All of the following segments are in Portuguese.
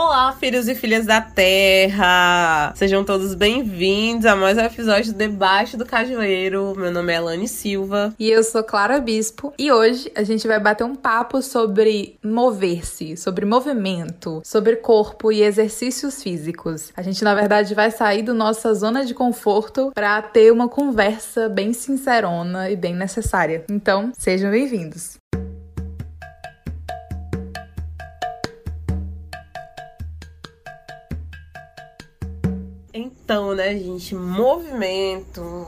Olá, filhos e filhas da Terra! Sejam todos bem-vindos a mais um episódio do Debaixo do Cajueiro. Meu nome é Elane Silva. E eu sou Clara Bispo. E hoje a gente vai bater um papo sobre mover-se, sobre movimento, sobre corpo e exercícios físicos. A gente, na verdade, vai sair da nossa zona de conforto para ter uma conversa bem sincerona e bem necessária. Então, sejam bem-vindos! Então, né, gente? Movimento.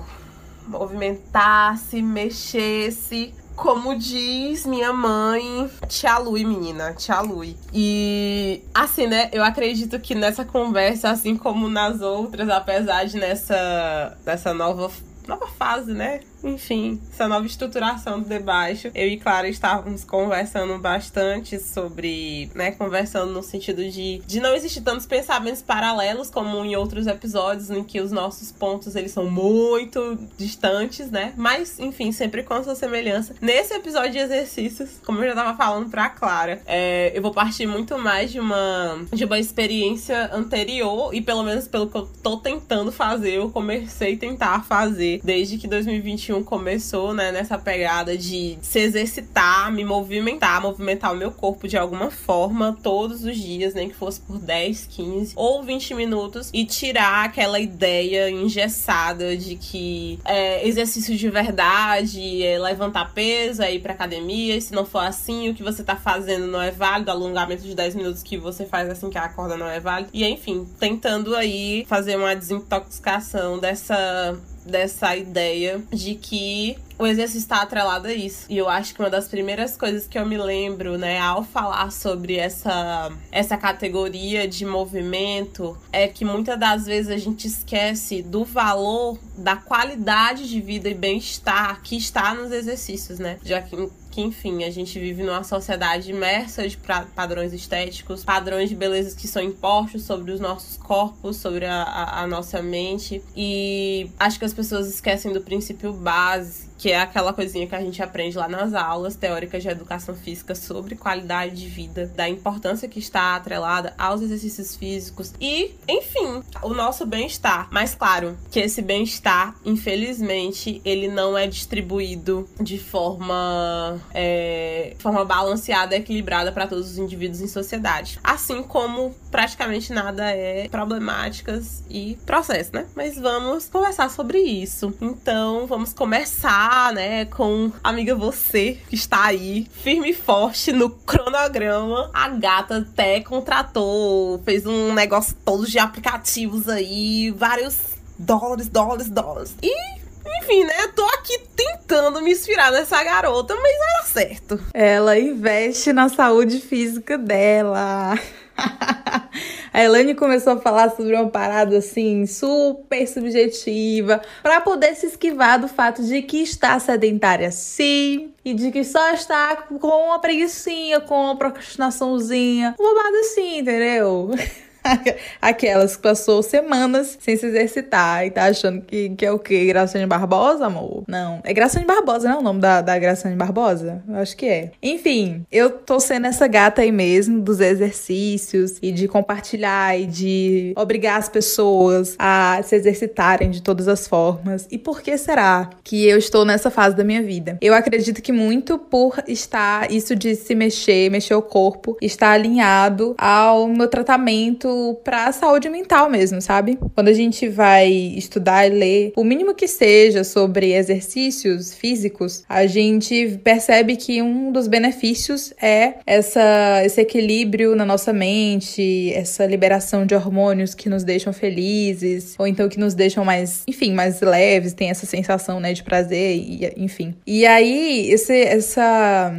Movimentar-se, mexer-se. Como diz minha mãe, tia Lui, menina, tia Lui. E assim, né, eu acredito que nessa conversa, assim como nas outras, apesar de nessa, nessa nova, nova fase, né? Enfim, essa nova estruturação do debaixo. Eu e Clara estávamos conversando bastante sobre, né, conversando no sentido de, de não existir tantos pensamentos paralelos como em outros episódios em que os nossos pontos eles são muito distantes, né? Mas, enfim, sempre com essa semelhança. Nesse episódio de exercícios, como eu já estava falando pra Clara, é, eu vou partir muito mais de uma de uma experiência anterior e pelo menos pelo que eu tô tentando fazer, eu comecei a tentar fazer desde que 2021 2021 começou, né, nessa pegada de se exercitar, me movimentar, movimentar o meu corpo de alguma forma todos os dias, nem que fosse por 10, 15 ou 20 minutos e tirar aquela ideia engessada de que é, exercício de verdade é levantar peso, é ir pra academia, e se não for assim, o que você tá fazendo não é válido, alongamento de 10 minutos que você faz assim que acorda não é válido. E enfim, tentando aí fazer uma desintoxicação dessa dessa ideia de que o exercício está atrelado a isso. E eu acho que uma das primeiras coisas que eu me lembro, né, ao falar sobre essa, essa categoria de movimento, é que muitas das vezes a gente esquece do valor, da qualidade de vida e bem-estar que está nos exercícios, né? Já que enfim, a gente vive numa sociedade imersa de padrões estéticos, padrões de beleza que são impostos sobre os nossos corpos, sobre a, a, a nossa mente. E acho que as pessoas esquecem do princípio base que é aquela coisinha que a gente aprende lá nas aulas teóricas de educação física sobre qualidade de vida, da importância que está atrelada aos exercícios físicos e, enfim, o nosso bem-estar. Mas claro, que esse bem-estar, infelizmente, ele não é distribuído de forma, é, forma balanceada, equilibrada para todos os indivíduos em sociedade. Assim como praticamente nada é problemáticas e processo, né? Mas vamos conversar sobre isso. Então, vamos começar né, com amiga você que está aí, firme e forte no cronograma. A gata até contratou, fez um negócio todo de aplicativos aí, vários dólares, dólares, dólares. E enfim, né? Eu tô aqui tentando me inspirar nessa garota, mas vai dar certo. Ela investe na saúde física dela. A Elaine começou a falar sobre uma parada assim, super subjetiva, para poder se esquivar do fato de que está sedentária sim, e de que só está com uma preguiçinha, com uma procrastinaçãozinha, um bobado assim, entendeu? Aquelas que passou semanas sem se exercitar e tá achando que, que é o quê? Graciane Barbosa, amor? Não. É Graciane Barbosa, não é o nome da, da Graciane Barbosa? Eu acho que é. Enfim, eu tô sendo essa gata aí mesmo dos exercícios e de compartilhar e de obrigar as pessoas a se exercitarem de todas as formas. E por que será que eu estou nessa fase da minha vida? Eu acredito que muito por estar isso de se mexer, mexer o corpo, está alinhado ao meu tratamento para a saúde mental mesmo, sabe? Quando a gente vai estudar e ler o mínimo que seja sobre exercícios físicos, a gente percebe que um dos benefícios é essa, esse equilíbrio na nossa mente, essa liberação de hormônios que nos deixam felizes, ou então que nos deixam mais, enfim, mais leves, tem essa sensação, né, de prazer, e, enfim. E aí, esse, essa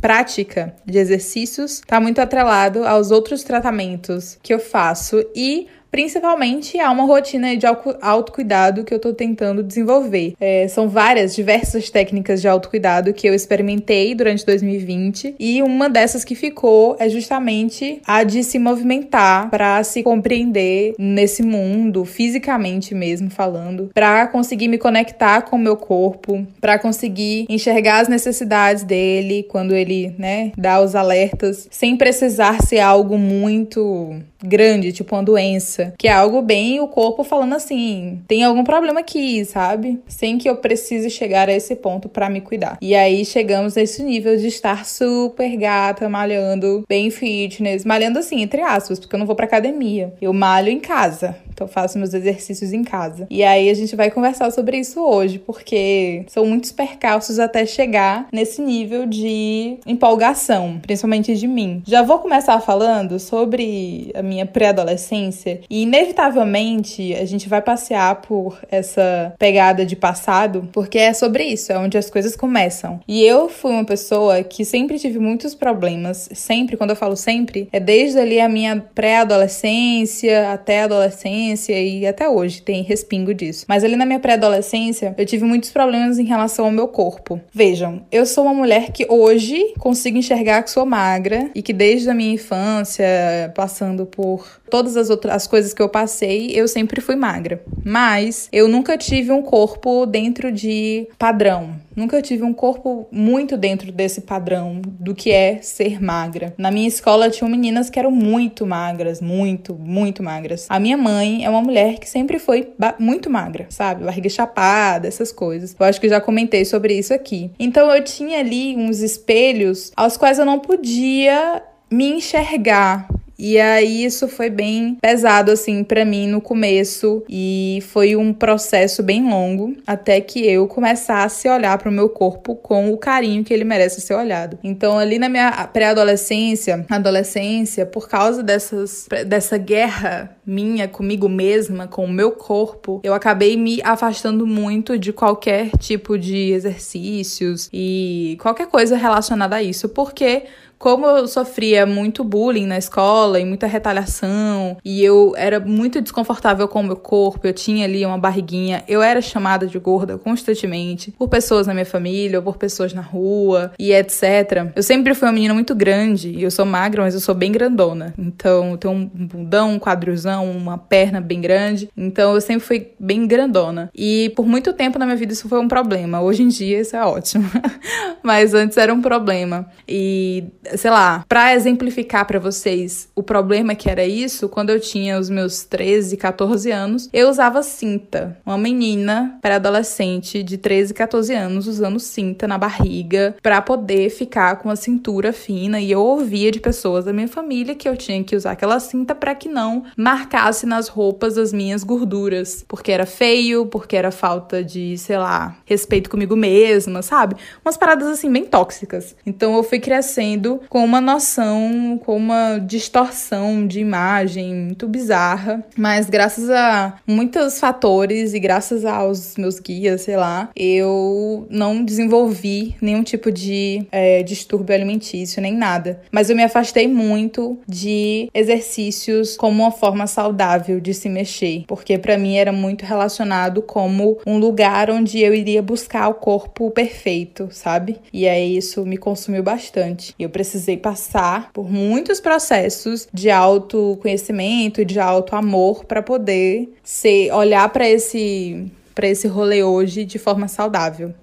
prática de exercícios está muito atrelado aos outros tratamentos que eu faço e Principalmente há uma rotina de autocuidado que eu tô tentando desenvolver. É, são várias, diversas técnicas de autocuidado que eu experimentei durante 2020 e uma dessas que ficou é justamente a de se movimentar para se compreender nesse mundo, fisicamente mesmo falando, para conseguir me conectar com o meu corpo, para conseguir enxergar as necessidades dele quando ele, né, dá os alertas sem precisar ser algo muito grande, tipo uma doença, que é algo bem o corpo falando assim, tem algum problema aqui, sabe? Sem que eu precise chegar a esse ponto para me cuidar. E aí chegamos nesse nível de estar super gata, malhando, bem fitness, malhando assim, entre aspas, porque eu não vou pra academia. Eu malho em casa. Então faço meus exercícios em casa. E aí a gente vai conversar sobre isso hoje, porque são muitos percalços até chegar nesse nível de empolgação, principalmente de mim. Já vou começar falando sobre a minha pré-adolescência e inevitavelmente a gente vai passear por essa pegada de passado, porque é sobre isso, é onde as coisas começam. E eu fui uma pessoa que sempre tive muitos problemas, sempre, quando eu falo sempre, é desde ali a minha pré-adolescência até a adolescência e até hoje tem respingo disso. Mas ali na minha pré-adolescência, eu tive muitos problemas em relação ao meu corpo. Vejam, eu sou uma mulher que hoje consigo enxergar que sou magra e que desde a minha infância, passando por todas as outras as coisas que eu passei, eu sempre fui magra. Mas eu nunca tive um corpo dentro de padrão. Nunca tive um corpo muito dentro desse padrão do que é ser magra. Na minha escola tinham meninas que eram muito magras, muito, muito magras. A minha mãe é uma mulher que sempre foi muito magra, sabe? Barriga chapada, essas coisas. Eu acho que já comentei sobre isso aqui. Então eu tinha ali uns espelhos aos quais eu não podia me enxergar e aí isso foi bem pesado assim para mim no começo e foi um processo bem longo até que eu começasse a olhar para o meu corpo com o carinho que ele merece ser olhado. Então ali na minha pré-adolescência, adolescência, por causa dessas dessa guerra minha comigo mesma, com o meu corpo, eu acabei me afastando muito de qualquer tipo de exercícios e qualquer coisa relacionada a isso, porque como eu sofria muito bullying na escola e muita retaliação, e eu era muito desconfortável com o meu corpo, eu tinha ali uma barriguinha, eu era chamada de gorda constantemente por pessoas na minha família ou por pessoas na rua e etc. Eu sempre fui uma menina muito grande, e eu sou magra, mas eu sou bem grandona. Então, eu tenho um bundão, um quadrilzão, uma perna bem grande. Então, eu sempre fui bem grandona. E por muito tempo na minha vida isso foi um problema. Hoje em dia isso é ótimo. mas antes era um problema. E sei lá, para exemplificar para vocês o problema que era isso, quando eu tinha os meus 13, 14 anos, eu usava cinta. Uma menina pré-adolescente de 13, 14 anos usando cinta na barriga para poder ficar com a cintura fina e eu ouvia de pessoas da minha família que eu tinha que usar aquela cinta para que não marcasse nas roupas as minhas gorduras, porque era feio, porque era falta de, sei lá, respeito comigo mesma, sabe? Umas paradas assim bem tóxicas. Então eu fui crescendo com uma noção, com uma distorção de imagem muito bizarra. Mas graças a muitos fatores e graças aos meus guias, sei lá, eu não desenvolvi nenhum tipo de é, distúrbio alimentício, nem nada. Mas eu me afastei muito de exercícios como uma forma saudável de se mexer, porque para mim era muito relacionado como um lugar onde eu iria buscar o corpo perfeito, sabe? E aí isso me consumiu bastante. Eu precisava precisei passar por muitos processos de autoconhecimento e de auto amor para poder ser olhar para esse para esse rolê hoje de forma saudável.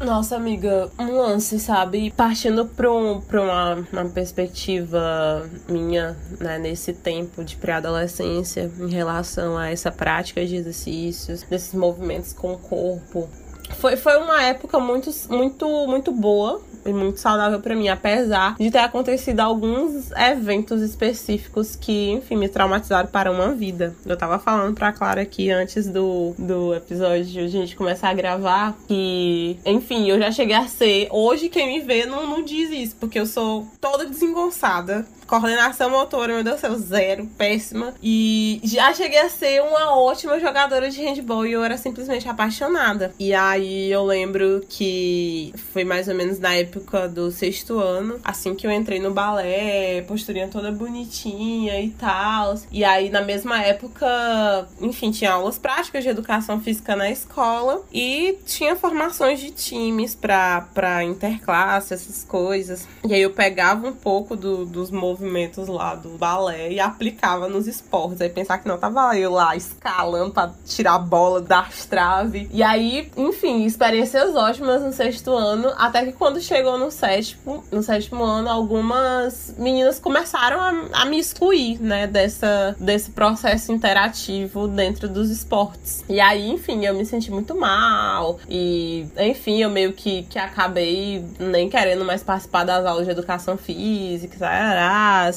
Nossa, amiga, um lance, sabe? Partindo para um, uma, uma perspectiva minha, né, nesse tempo de pré-adolescência, em relação a essa prática de exercícios, desses movimentos com o corpo. Foi, foi uma época muito, muito, muito boa e muito saudável para mim, apesar de ter acontecido alguns eventos específicos que, enfim, me traumatizaram para uma vida. Eu tava falando pra Clara aqui antes do, do episódio de a gente começar a gravar que, enfim, eu já cheguei a ser. Hoje quem me vê não, não diz isso, porque eu sou toda desengonçada coordenação motora, meu Deus do céu, zero, péssima. E já cheguei a ser uma ótima jogadora de handball e eu era simplesmente apaixonada. E aí eu lembro que foi mais ou menos na época do sexto ano, assim que eu entrei no balé, posturinha toda bonitinha e tal. E aí na mesma época, enfim, tinha aulas práticas de educação física na escola e tinha formações de times pra, pra interclasse, essas coisas. E aí eu pegava um pouco do, dos movimentos movimentos lá do balé e aplicava nos esportes. Aí pensar que não, tava eu lá escalando pra tirar a bola das traves. E aí, enfim, experiências ótimas no sexto ano, até que quando chegou no sétimo, no sétimo ano, algumas meninas começaram a, a me excluir, né, dessa, desse processo interativo dentro dos esportes. E aí, enfim, eu me senti muito mal. E, enfim, eu meio que, que acabei nem querendo mais participar das aulas de educação física,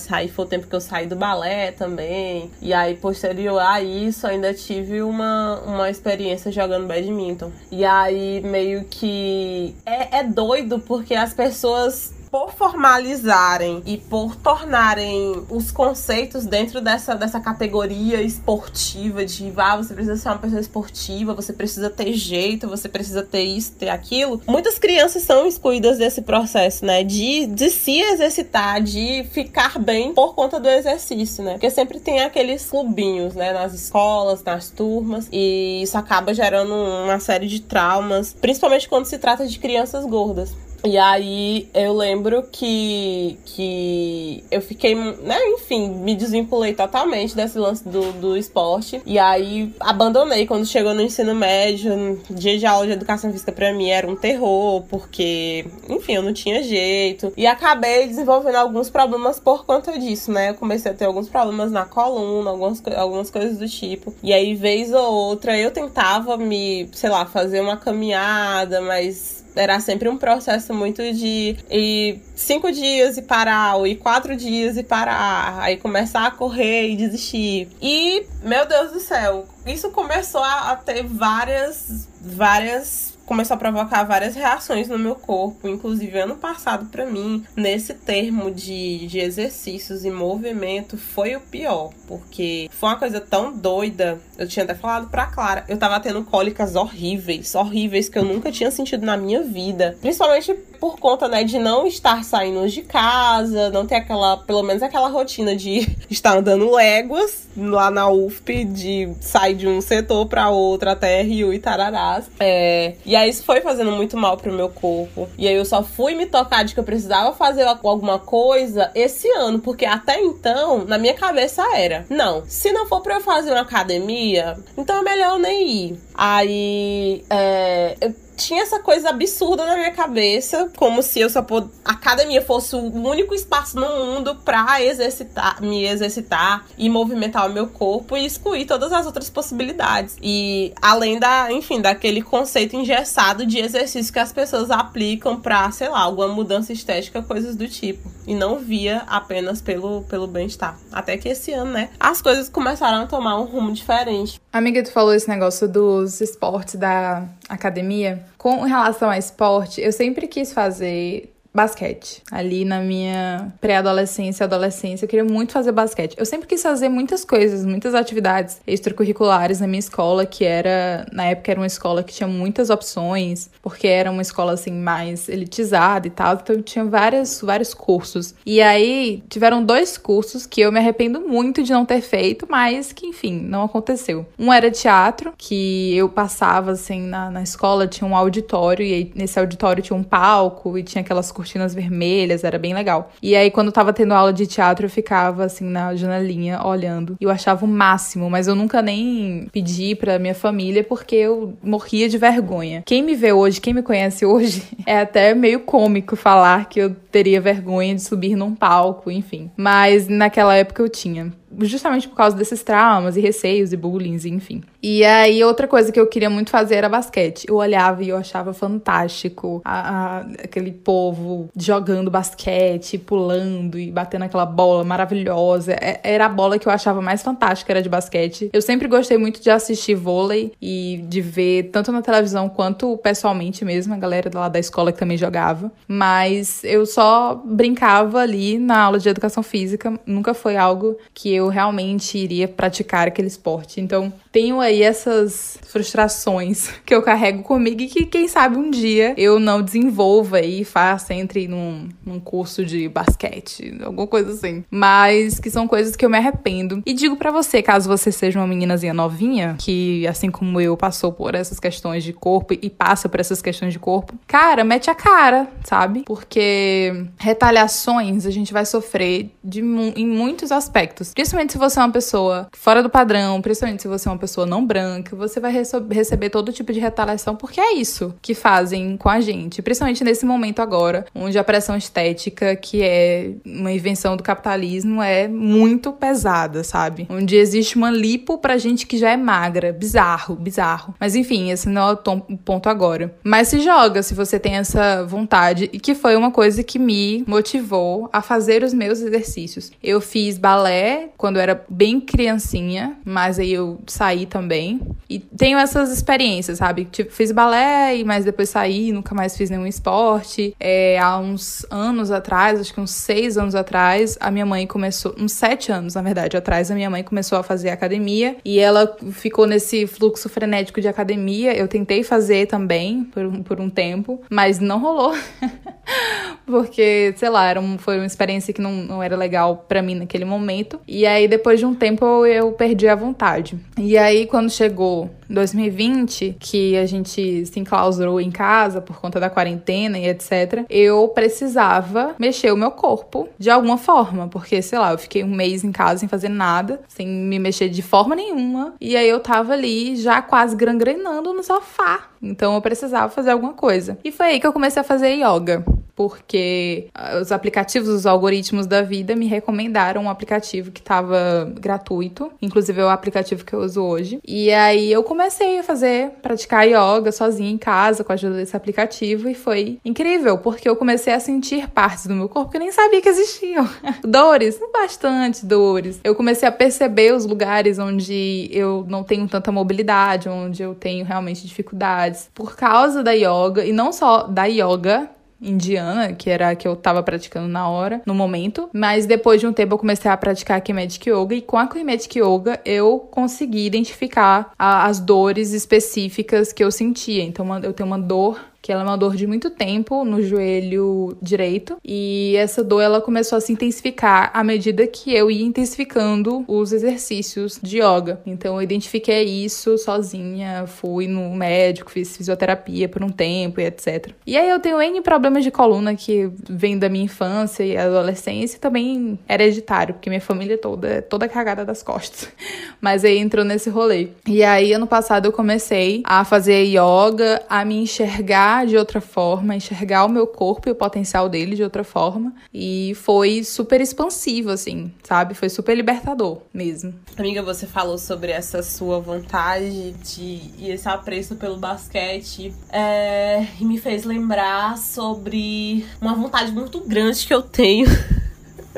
aí foi o tempo que eu saí do balé também. E aí, posterior a isso, ainda tive uma, uma experiência jogando badminton. E aí, meio que é, é doido porque as pessoas por formalizarem e por tornarem os conceitos dentro dessa, dessa categoria esportiva de ah, você precisa ser uma pessoa esportiva, você precisa ter jeito, você precisa ter isso, ter aquilo. Muitas crianças são excluídas desse processo, né? De, de se exercitar, de ficar bem por conta do exercício, né? Porque sempre tem aqueles clubinhos, né? Nas escolas, nas turmas, e isso acaba gerando uma série de traumas, principalmente quando se trata de crianças gordas. E aí eu lembro que, que eu fiquei, né, enfim, me desvinculei totalmente desse lance do, do esporte. E aí abandonei quando chegou no ensino médio. Dia de aula de educação física pra mim era um terror, porque, enfim, eu não tinha jeito. E acabei desenvolvendo alguns problemas por conta disso, né? Eu comecei a ter alguns problemas na coluna, algumas, algumas coisas do tipo. E aí, vez ou outra, eu tentava me, sei lá, fazer uma caminhada, mas era sempre um processo muito de ir cinco dias e parar, ou ir quatro dias e parar, aí começar a correr e desistir. E, meu Deus do céu, isso começou a, a ter várias, várias começou a provocar várias reações no meu corpo, inclusive ano passado para mim, nesse termo de, de exercícios e movimento foi o pior, porque foi uma coisa tão doida. Eu tinha até falado pra Clara, eu tava tendo cólicas horríveis, horríveis que eu nunca tinha sentido na minha vida, principalmente por conta, né, de não estar saindo de casa, não ter aquela, pelo menos aquela rotina de estar andando léguas lá na UFP, de sair de um setor para outro até Rio e Tararás. É, e aí isso foi fazendo muito mal pro meu corpo. E aí eu só fui me tocar de que eu precisava fazer alguma coisa esse ano, porque até então, na minha cabeça era: não, se não for pra eu fazer uma academia, então é melhor eu nem ir. Aí, é, eu tinha essa coisa absurda na minha cabeça, como se eu só pod... a academia fosse o único espaço no mundo para exercitar, me exercitar e movimentar o meu corpo e excluir todas as outras possibilidades. E além da, enfim, daquele conceito engessado de exercício que as pessoas aplicam para, sei lá, alguma mudança estética, coisas do tipo. E não via apenas pelo, pelo bem-estar. Até que esse ano, né, as coisas começaram a tomar um rumo diferente. Amiga, tu falou esse negócio dos esportes da academia. Com relação ao esporte, eu sempre quis fazer basquete. Ali na minha pré-adolescência, adolescência, eu queria muito fazer basquete. Eu sempre quis fazer muitas coisas, muitas atividades extracurriculares na minha escola, que era, na época era uma escola que tinha muitas opções, porque era uma escola assim mais elitizada e tal, então tinha vários vários cursos. E aí tiveram dois cursos que eu me arrependo muito de não ter feito, mas que enfim, não aconteceu. Um era teatro, que eu passava assim na, na escola, tinha um auditório e aí, nesse auditório tinha um palco e tinha aquelas cortinas vermelhas, era bem legal. E aí, quando tava tendo aula de teatro, eu ficava assim na janelinha olhando. E eu achava o máximo, mas eu nunca nem pedi pra minha família porque eu morria de vergonha. Quem me vê hoje, quem me conhece hoje, é até meio cômico falar que eu teria vergonha de subir num palco, enfim. Mas naquela época eu tinha justamente por causa desses traumas e receios e bullying, enfim. E aí, outra coisa que eu queria muito fazer era basquete. Eu olhava e eu achava fantástico a, a, aquele povo jogando basquete, pulando e batendo aquela bola maravilhosa. É, era a bola que eu achava mais fantástica, era de basquete. Eu sempre gostei muito de assistir vôlei e de ver tanto na televisão quanto pessoalmente mesmo, a galera lá da escola que também jogava. Mas eu só brincava ali na aula de educação física, nunca foi algo que eu realmente iria praticar aquele esporte. Então, tenho aí essas frustrações que eu carrego comigo e que, quem sabe, um dia eu não desenvolva e faça, entre num, num curso de basquete, alguma coisa assim. Mas que são coisas que eu me arrependo. E digo para você, caso você seja uma meninazinha novinha, que assim como eu passou por essas questões de corpo e passa por essas questões de corpo, cara, mete a cara, sabe? Porque retaliações a gente vai sofrer de, em muitos aspectos. Principalmente se você é uma pessoa fora do padrão, principalmente se você é uma pessoa não branca, você vai receber todo tipo de retaliação, porque é isso que fazem com a gente. Principalmente nesse momento agora, onde a pressão estética, que é uma invenção do capitalismo, é muito pesada, sabe? Onde existe uma lipo pra gente que já é magra. Bizarro, bizarro. Mas enfim, esse não é o ponto agora. Mas se joga se você tem essa vontade, e que foi uma coisa que me motivou a fazer os meus exercícios. Eu fiz balé quando eu era bem criancinha, mas aí eu saí também. E tenho essas experiências, sabe? Tipo, fiz balé, mas depois saí, nunca mais fiz nenhum esporte. É, há uns anos atrás, acho que uns seis anos atrás, a minha mãe começou, uns sete anos, na verdade, atrás, a minha mãe começou a fazer academia e ela ficou nesse fluxo frenético de academia. Eu tentei fazer também por, por um tempo, mas não rolou. Porque, sei lá, era um, foi uma experiência que não, não era legal para mim naquele momento. E aí, depois de um tempo, eu, eu perdi a vontade. E aí, quando chegou 2020, que a gente se enclausurou em casa por conta da quarentena e etc., eu precisava mexer o meu corpo de alguma forma, porque, sei lá, eu fiquei um mês em casa sem fazer nada, sem me mexer de forma nenhuma, e aí eu tava ali já quase gangrenando no sofá. Então eu precisava fazer alguma coisa. E foi aí que eu comecei a fazer yoga porque ah, os aplicativos, os algoritmos da vida me recomendaram um aplicativo que estava gratuito, inclusive é o aplicativo que eu uso hoje. E aí eu comecei a fazer, praticar yoga sozinha em casa com a ajuda desse aplicativo e foi incrível, porque eu comecei a sentir partes do meu corpo que eu nem sabia que existiam. dores, bastante dores. Eu comecei a perceber os lugares onde eu não tenho tanta mobilidade, onde eu tenho realmente dificuldades por causa da yoga e não só da yoga, indiana, que era a que eu tava praticando na hora, no momento. Mas depois de um tempo eu comecei a praticar Kinetic Yoga e com a Kinetic Yoga eu consegui identificar a, as dores específicas que eu sentia. Então eu tenho uma dor que ela é uma dor de muito tempo no joelho direito e essa dor ela começou a se intensificar à medida que eu ia intensificando os exercícios de yoga. Então eu identifiquei isso sozinha, fui no médico, fiz fisioterapia por um tempo e etc. E aí eu tenho N problemas de coluna que vem da minha infância e adolescência e também hereditário, porque minha família toda é toda cagada das costas. Mas aí entrou nesse rolê. E aí ano passado eu comecei a fazer yoga, a me enxergar enxergar de outra forma, enxergar o meu corpo e o potencial dele de outra forma. E foi super expansivo, assim, sabe? Foi super libertador mesmo. Amiga, você falou sobre essa sua vontade de e esse apreço pelo basquete. É, e me fez lembrar sobre uma vontade muito grande que eu tenho.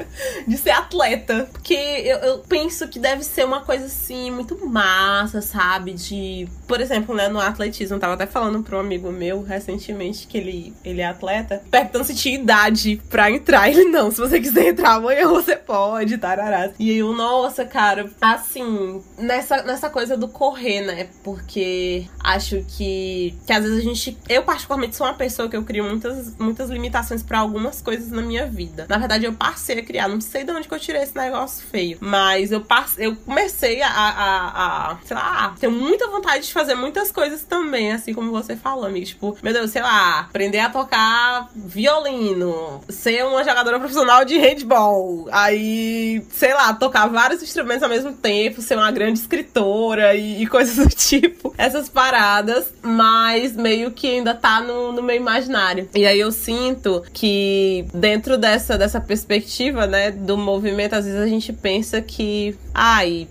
de ser atleta. Porque eu, eu, penso que deve ser uma coisa assim, muito massa, sabe? De. Por exemplo, né, no atletismo, eu tava até falando pra um amigo meu recentemente que ele, ele é atleta, perguntando se tinha idade pra entrar. Ele não, se você quiser entrar amanhã, você pode, tarará. E eu, nossa, cara, assim, nessa, nessa coisa do correr, né? Porque acho que, que às vezes a gente. Eu, particularmente, sou uma pessoa que eu crio muitas, muitas limitações para algumas coisas na minha vida. Na verdade, eu passei a criar. Não sei de onde que eu tirei esse negócio feio. Mas eu passei, eu comecei a, a, a, sei lá, tenho muita vontade de fazer muitas coisas também, assim como você falou, amigo. Tipo, meu Deus, sei lá, aprender a tocar violino, ser uma jogadora profissional de handball, aí, sei lá, tocar vários instrumentos ao mesmo tempo, ser uma grande escritora e, e coisas do tipo. Essas paradas, mas meio que ainda tá no, no meu imaginário. E aí eu sinto que dentro dessa, dessa perspectiva né, do movimento, às vezes a gente pensa que, ai,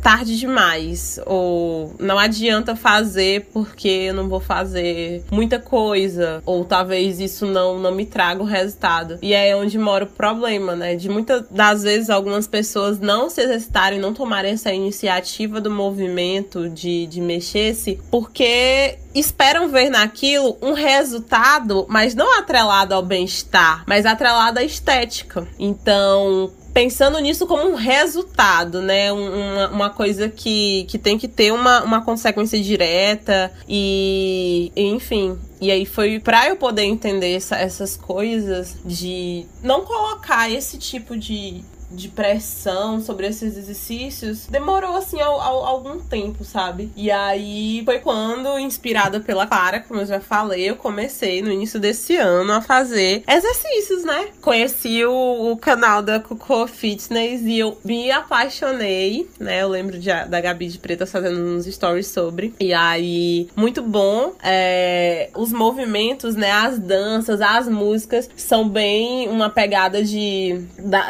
tarde demais ou não adianta fazer porque eu não vou fazer muita coisa ou talvez isso não não me traga o resultado. E é onde mora o problema, né? De muitas das vezes algumas pessoas não se exercitarem, não tomarem essa iniciativa do movimento de, de mexer-se porque esperam ver naquilo um resultado, mas não atrelado ao bem-estar, mas atrelado à estética. Então, pensando nisso como um resultado, né? Uma, uma coisa que, que tem que ter uma, uma consequência direta e, enfim, e aí foi para eu poder entender essa, essas coisas de não colocar esse tipo de, de pressão sobre esses exercícios demorou assim ao, ao, algum tempo, sabe? E aí foi quando, inspirada pela Clara, como eu já falei, eu comecei no início desse ano a fazer exercícios, né? Conheci o, o canal da Coco Fitness e eu me apaixonei, né? Eu lembro de, da Gabi de Preta fazendo uns stories sobre. E aí, muito bom. É, os movimentos, né? As danças, as músicas são bem uma pegada de,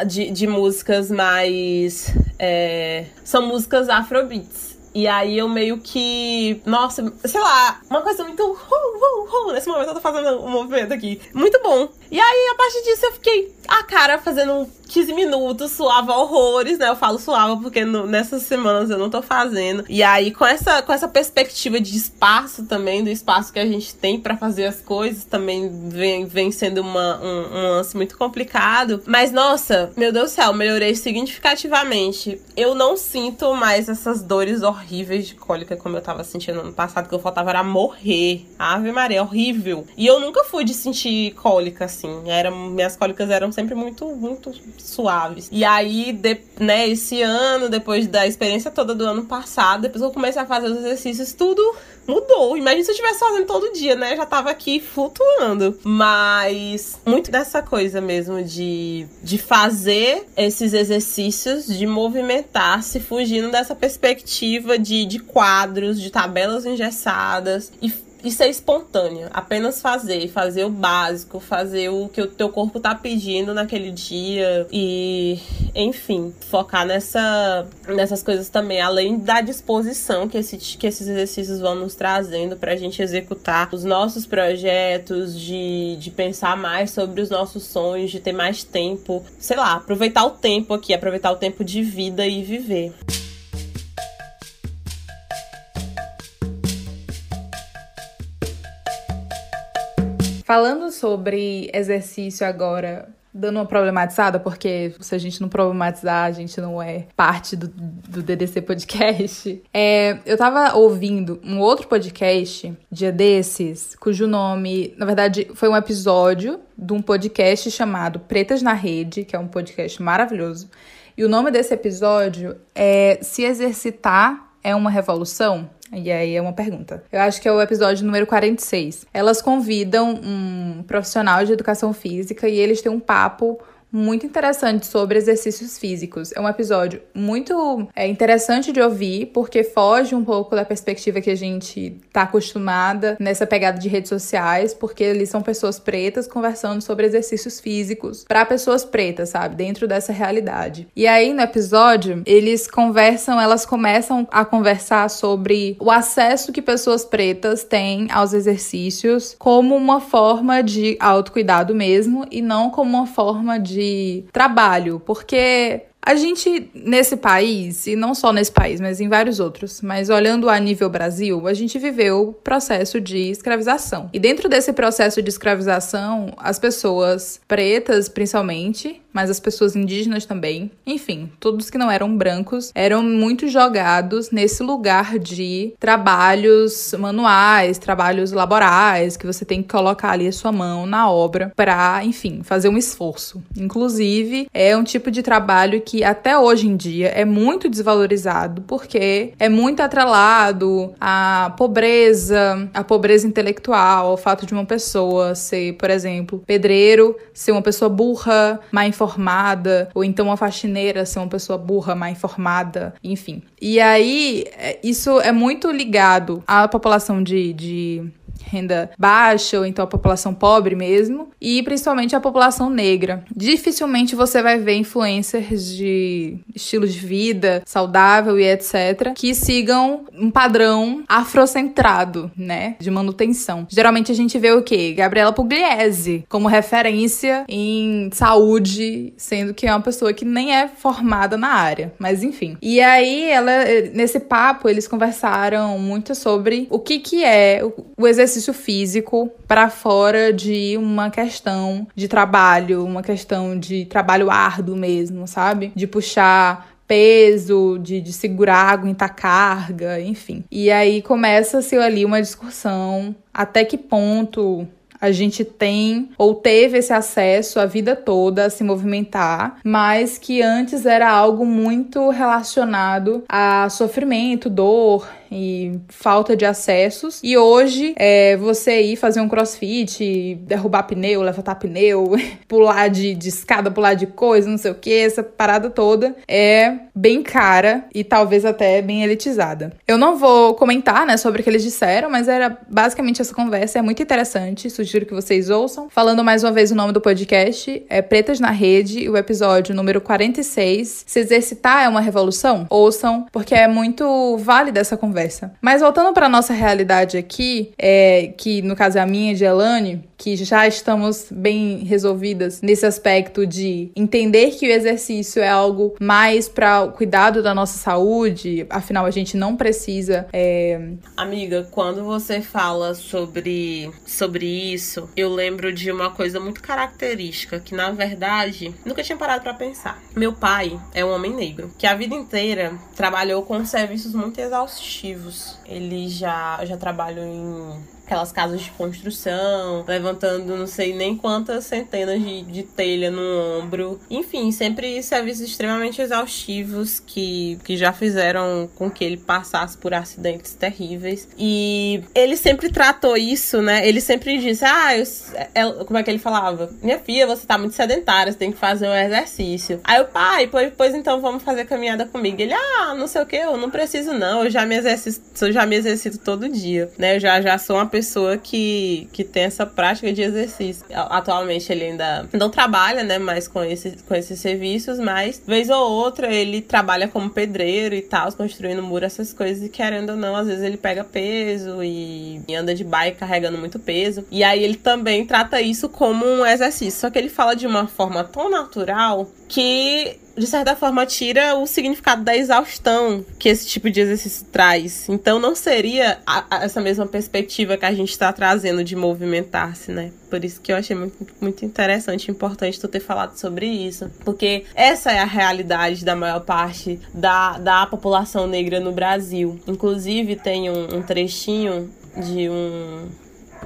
de, de música músicas mais. É, são músicas afrobeats. E aí eu meio que. Nossa, sei lá, uma coisa muito. Uh, uh, uh, nesse momento eu tô fazendo um movimento aqui. Muito bom. E aí, a partir disso, eu fiquei a cara fazendo 15 minutos, suava horrores, né? Eu falo suava porque no, nessas semanas eu não tô fazendo. E aí, com essa, com essa perspectiva de espaço também, do espaço que a gente tem para fazer as coisas, também vem, vem sendo uma, um, um lance muito complicado. Mas, nossa, meu Deus do céu, melhorei significativamente. Eu não sinto mais essas dores horríveis de cólica como eu tava sentindo ano passado, que eu faltava era morrer. Ave Maria, horrível. E eu nunca fui de sentir cólica, assim. Era, minhas cólicas eram sempre muito, muito suaves. E aí, de, né, esse ano, depois da experiência toda do ano passado, depois que eu comecei a fazer os exercícios, tudo mudou. Imagina se eu estivesse fazendo todo dia, né? Já tava aqui flutuando. Mas muito dessa coisa mesmo de, de fazer esses exercícios, de movimentar-se, fugindo dessa perspectiva de, de quadros, de tabelas engessadas e e ser espontânea. Apenas fazer, fazer o básico, fazer o que o teu corpo tá pedindo naquele dia e, enfim, focar nessa, nessas coisas também, além da disposição que, esse, que esses exercícios vão nos trazendo pra gente executar os nossos projetos, de, de pensar mais sobre os nossos sonhos, de ter mais tempo, sei lá, aproveitar o tempo aqui, aproveitar o tempo de vida e viver. Falando sobre exercício agora, dando uma problematizada, porque se a gente não problematizar, a gente não é parte do, do DDC Podcast. É, eu tava ouvindo um outro podcast, dia desses, cujo nome, na verdade, foi um episódio de um podcast chamado Pretas na Rede, que é um podcast maravilhoso. E o nome desse episódio é Se Exercitar é uma Revolução? E aí é uma pergunta. Eu acho que é o episódio número 46. Elas convidam um profissional de educação física e eles têm um papo muito interessante sobre exercícios físicos. É um episódio muito é, interessante de ouvir, porque foge um pouco da perspectiva que a gente tá acostumada nessa pegada de redes sociais, porque eles são pessoas pretas conversando sobre exercícios físicos para pessoas pretas, sabe? Dentro dessa realidade. E aí no episódio, eles conversam, elas começam a conversar sobre o acesso que pessoas pretas têm aos exercícios como uma forma de autocuidado mesmo e não como uma forma de de trabalho, porque a gente, nesse país, e não só nesse país, mas em vários outros, mas olhando a nível Brasil, a gente viveu o processo de escravização. E dentro desse processo de escravização, as pessoas pretas, principalmente, mas as pessoas indígenas também, enfim, todos que não eram brancos, eram muito jogados nesse lugar de trabalhos manuais, trabalhos laborais, que você tem que colocar ali a sua mão na obra para, enfim, fazer um esforço. Inclusive, é um tipo de trabalho que até hoje em dia é muito desvalorizado porque é muito atrelado à pobreza, à pobreza intelectual, ao fato de uma pessoa ser, por exemplo, pedreiro, ser uma pessoa burra, má informada, ou então uma faxineira ser uma pessoa burra, má informada, enfim. E aí, é, isso é muito ligado à população de, de renda baixa, ou então a população pobre mesmo, e principalmente a população negra. Dificilmente você vai ver influencers de estilo de vida saudável e etc. que sigam um padrão afrocentrado, né, de manutenção. Geralmente a gente vê o quê? Gabriela Pugliese como referência em saúde, sendo que é uma pessoa que nem é formada na área, mas enfim. E aí ela nesse papo eles conversaram muito sobre o que que é o exercício exercício físico para fora de uma questão de trabalho, uma questão de trabalho árduo mesmo, sabe? De puxar peso, de, de segurar, aguentar carga, enfim. E aí começa-se ali uma discussão até que ponto a gente tem ou teve esse acesso a vida toda a se movimentar, mas que antes era algo muito relacionado a sofrimento, dor e falta de acessos. E hoje, é, você ir fazer um crossfit, derrubar pneu, levantar pneu, pular de, de escada, pular de coisa, não sei o que, essa parada toda é bem cara e talvez até bem elitizada. Eu não vou comentar, né, sobre o que eles disseram, mas era basicamente essa conversa, é muito interessante, sugiro que vocês ouçam. Falando mais uma vez o nome do podcast, é Pretas na Rede, o episódio número 46. Se exercitar é uma revolução? Ouçam, porque é muito válida essa conversa conversa. Mas voltando para nossa realidade aqui, é, que no caso é a minha de Elane, que já estamos bem resolvidas nesse aspecto de entender que o exercício é algo mais para o cuidado da nossa saúde, afinal a gente não precisa. É... Amiga, quando você fala sobre, sobre isso, eu lembro de uma coisa muito característica que na verdade nunca tinha parado para pensar. Meu pai é um homem negro que a vida inteira trabalhou com serviços muito exaustivos. Ele já já trabalhou em aquelas casas de construção, levantando não sei nem quantas centenas de, de telha no ombro. Enfim, sempre serviços extremamente exaustivos que, que já fizeram com que ele passasse por acidentes terríveis. E ele sempre tratou isso, né? Ele sempre disse: Ah, eu, é, como é que ele falava? Minha filha, você tá muito sedentária, você tem que fazer um exercício. Aí o pai, pois, pois então vamos fazer caminhada comigo. Ele, ah, não sei o que, eu não preciso não, eu já me exercito, eu já me exercito todo dia, né? Eu já, já sou uma pessoa pessoa que, que tem essa prática de exercício. Atualmente ele ainda não trabalha, né, mais com, esse, com esses serviços, mas vez ou outra ele trabalha como pedreiro e tal, construindo muro, essas coisas, e querendo ou não, às vezes ele pega peso e, e anda de bike carregando muito peso. E aí ele também trata isso como um exercício, só que ele fala de uma forma tão natural que de certa forma, tira o significado da exaustão que esse tipo de exercício traz. Então, não seria a, a, essa mesma perspectiva que a gente está trazendo de movimentar-se, né? Por isso que eu achei muito, muito interessante e importante tu ter falado sobre isso. Porque essa é a realidade da maior parte da, da população negra no Brasil. Inclusive, tem um, um trechinho de um,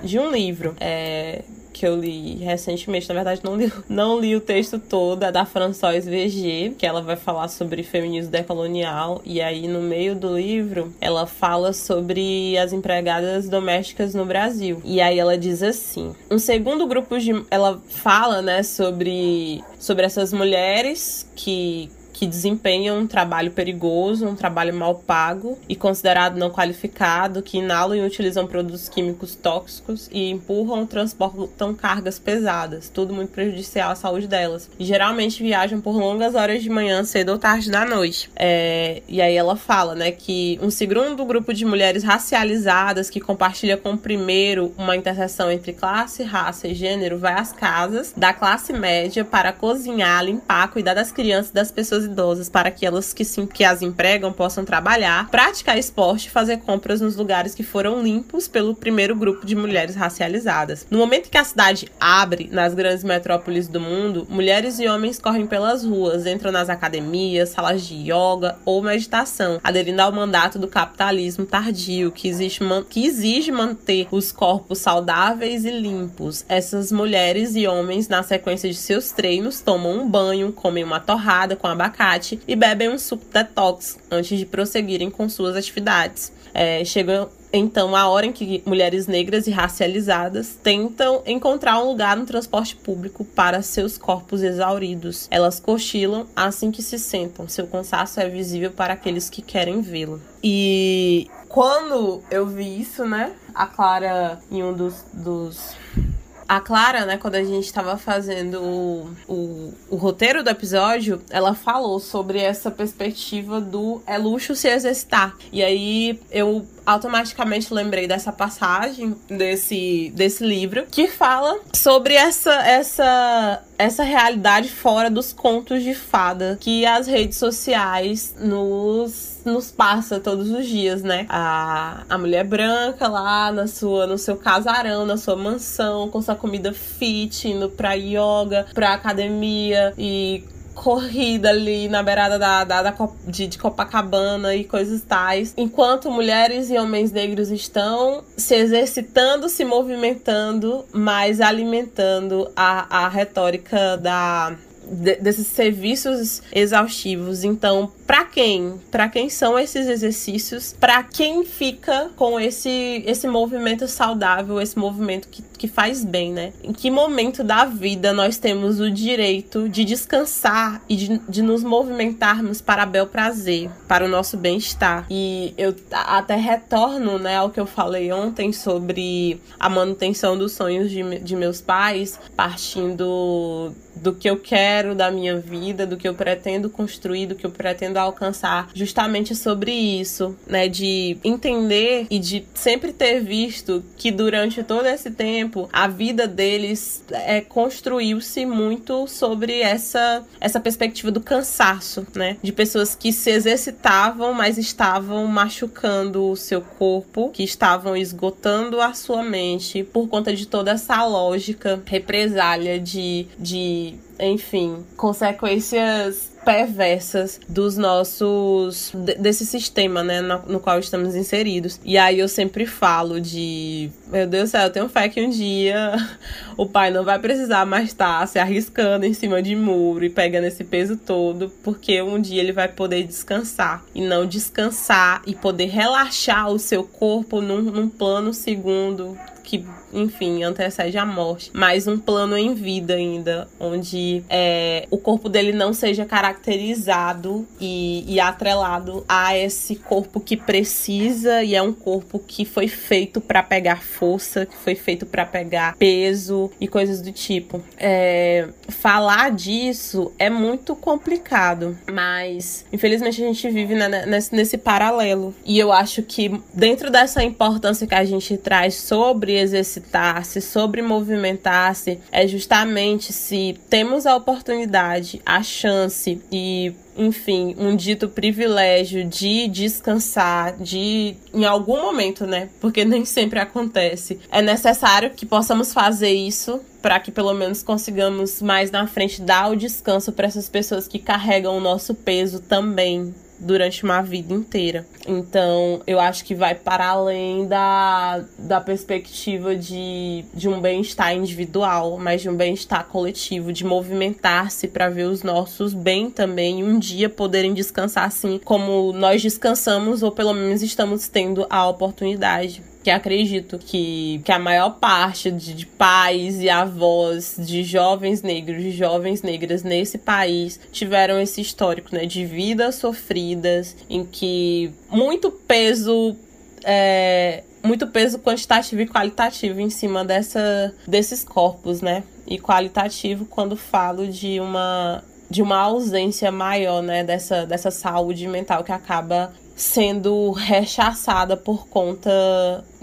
de um livro. É, que eu li recentemente, na verdade não li, não li o texto todo, é da Françoise VG, que ela vai falar sobre feminismo decolonial, e aí no meio do livro ela fala sobre as empregadas domésticas no Brasil. E aí ela diz assim: um segundo grupo de. Ela fala, né, sobre, sobre essas mulheres que que desempenham um trabalho perigoso, um trabalho mal pago e considerado não qualificado, que inalam e utilizam produtos químicos tóxicos e empurram transportam cargas pesadas, tudo muito prejudicial à saúde delas. E geralmente viajam por longas horas de manhã, cedo ou tarde da noite. É, e aí ela fala, né, que um segundo grupo de mulheres racializadas que compartilha com o primeiro uma interseção entre classe, raça e gênero vai às casas da classe média para cozinhar, limpar, cuidar das crianças e das pessoas idosas para que elas que, que as empregam possam trabalhar, praticar esporte e fazer compras nos lugares que foram limpos pelo primeiro grupo de mulheres racializadas. No momento que a cidade abre nas grandes metrópoles do mundo, mulheres e homens correm pelas ruas, entram nas academias, salas de yoga ou meditação, aderindo ao mandato do capitalismo tardio que exige, que exige manter os corpos saudáveis e limpos. Essas mulheres e homens, na sequência de seus treinos, tomam um banho, comem uma torrada com abacate abacate e bebem um suco detox antes de prosseguirem com suas atividades. É, então a hora em que mulheres negras e racializadas tentam encontrar um lugar no transporte público para seus corpos exauridos. Elas cochilam assim que se sentam. Seu cansaço é visível para aqueles que querem vê-lo. E quando eu vi isso, né? A Clara, em um dos, dos a Clara, né, quando a gente estava fazendo o, o, o, roteiro do episódio, ela falou sobre essa perspectiva do é luxo se exercitar. E aí eu automaticamente lembrei dessa passagem desse, desse livro que fala sobre essa essa essa realidade fora dos contos de fada que as redes sociais nos nos passa todos os dias, né? A, a mulher branca lá na sua, no seu casarão, na sua mansão, com sua comida fit, indo pra yoga, pra academia e corrida ali na beirada da, da, da de, de, Copacabana e coisas tais. Enquanto mulheres e homens negros estão se exercitando, se movimentando, mas alimentando a, a retórica da de, desses serviços exaustivos. Então, para quem? Para quem são esses exercícios? Para quem fica com esse esse movimento saudável, esse movimento que, que faz bem, né? Em que momento da vida nós temos o direito de descansar e de, de nos movimentarmos para bel prazer, para o nosso bem-estar? E eu até retorno, né, ao que eu falei ontem sobre a manutenção dos sonhos de, de meus pais, partindo do que eu quero da minha vida, do que eu pretendo construir, do que eu pretendo alcançar, justamente sobre isso, né, de entender e de sempre ter visto que durante todo esse tempo a vida deles é, construiu-se muito sobre essa essa perspectiva do cansaço, né, de pessoas que se exercitavam, mas estavam machucando o seu corpo, que estavam esgotando a sua mente por conta de toda essa lógica represália de, de enfim, consequências perversas dos nossos desse sistema, né, no, no, qual estamos inseridos. E aí eu sempre falo de, meu Deus do céu, eu tenho fé que um dia o pai não vai precisar mais estar se arriscando em cima de muro e pegando esse peso todo, porque um dia ele vai poder descansar e não descansar e poder relaxar o seu corpo num, num plano segundo que, enfim, antecede a morte, mas um plano em vida ainda, onde é, o corpo dele não seja caracterizado e, e atrelado a esse corpo que precisa e é um corpo que foi feito para pegar força, que foi feito para pegar peso e coisas do tipo. É, falar disso é muito complicado, mas infelizmente a gente vive nesse, nesse paralelo e eu acho que dentro dessa importância que a gente traz sobre exercitar-se, sobre movimentar-se, é justamente se temos a oportunidade, a chance e enfim, um dito privilégio de descansar, de em algum momento, né? Porque nem sempre acontece. É necessário que possamos fazer isso para que pelo menos consigamos mais na frente dar o descanso para essas pessoas que carregam o nosso peso também, durante uma vida inteira. Então, eu acho que vai para além da, da perspectiva de, de um bem-estar individual, mas de um bem-estar coletivo, de movimentar-se para ver os nossos bem também um dia poderem descansar assim como nós descansamos ou pelo menos estamos tendo a oportunidade que acredito que, que a maior parte de, de pais e avós de jovens negros, de jovens negras nesse país tiveram esse histórico, né, de vidas sofridas, em que muito peso é, muito peso quantitativo e qualitativo em cima dessa, desses corpos, né? E qualitativo quando falo de uma de uma ausência maior, né, dessa, dessa saúde mental que acaba sendo rechaçada por conta